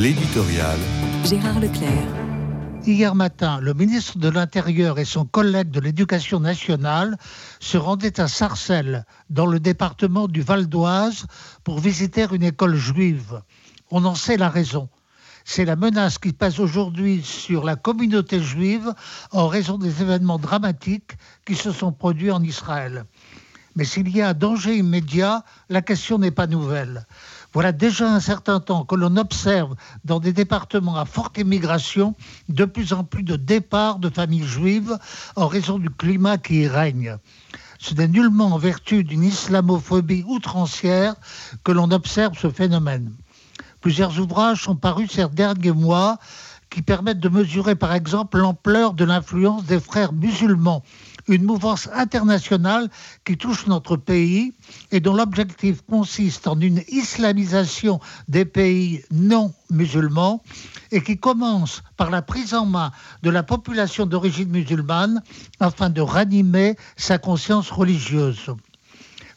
L'éditorial. Gérard Leclerc. Hier matin, le ministre de l'Intérieur et son collègue de l'Éducation nationale se rendaient à Sarcelles, dans le département du Val d'Oise, pour visiter une école juive. On en sait la raison. C'est la menace qui pèse aujourd'hui sur la communauté juive en raison des événements dramatiques qui se sont produits en Israël. Mais s'il y a un danger immédiat, la question n'est pas nouvelle. Voilà déjà un certain temps que l'on observe dans des départements à forte immigration de plus en plus de départs de familles juives en raison du climat qui y règne. Ce n'est nullement en vertu d'une islamophobie outrancière que l'on observe ce phénomène. Plusieurs ouvrages sont parus ces derniers mois qui permettent de mesurer par exemple l'ampleur de l'influence des frères musulmans, une mouvance internationale qui touche notre pays et dont l'objectif consiste en une islamisation des pays non musulmans et qui commence par la prise en main de la population d'origine musulmane afin de ranimer sa conscience religieuse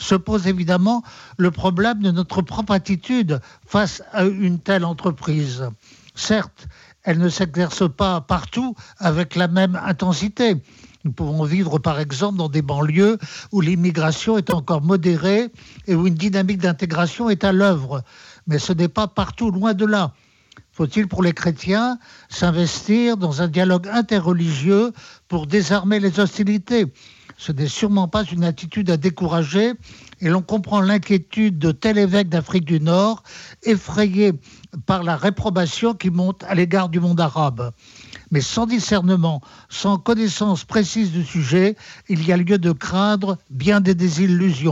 se pose évidemment le problème de notre propre attitude face à une telle entreprise. Certes, elle ne s'exerce pas partout avec la même intensité. Nous pouvons vivre par exemple dans des banlieues où l'immigration est encore modérée et où une dynamique d'intégration est à l'œuvre. Mais ce n'est pas partout, loin de là. Faut-il pour les chrétiens s'investir dans un dialogue interreligieux pour désarmer les hostilités? Ce n'est sûrement pas une attitude à décourager et l'on comprend l'inquiétude de tel évêque d'Afrique du Nord, effrayé par la réprobation qui monte à l'égard du monde arabe. Mais sans discernement, sans connaissance précise du sujet, il y a lieu de craindre bien des désillusions.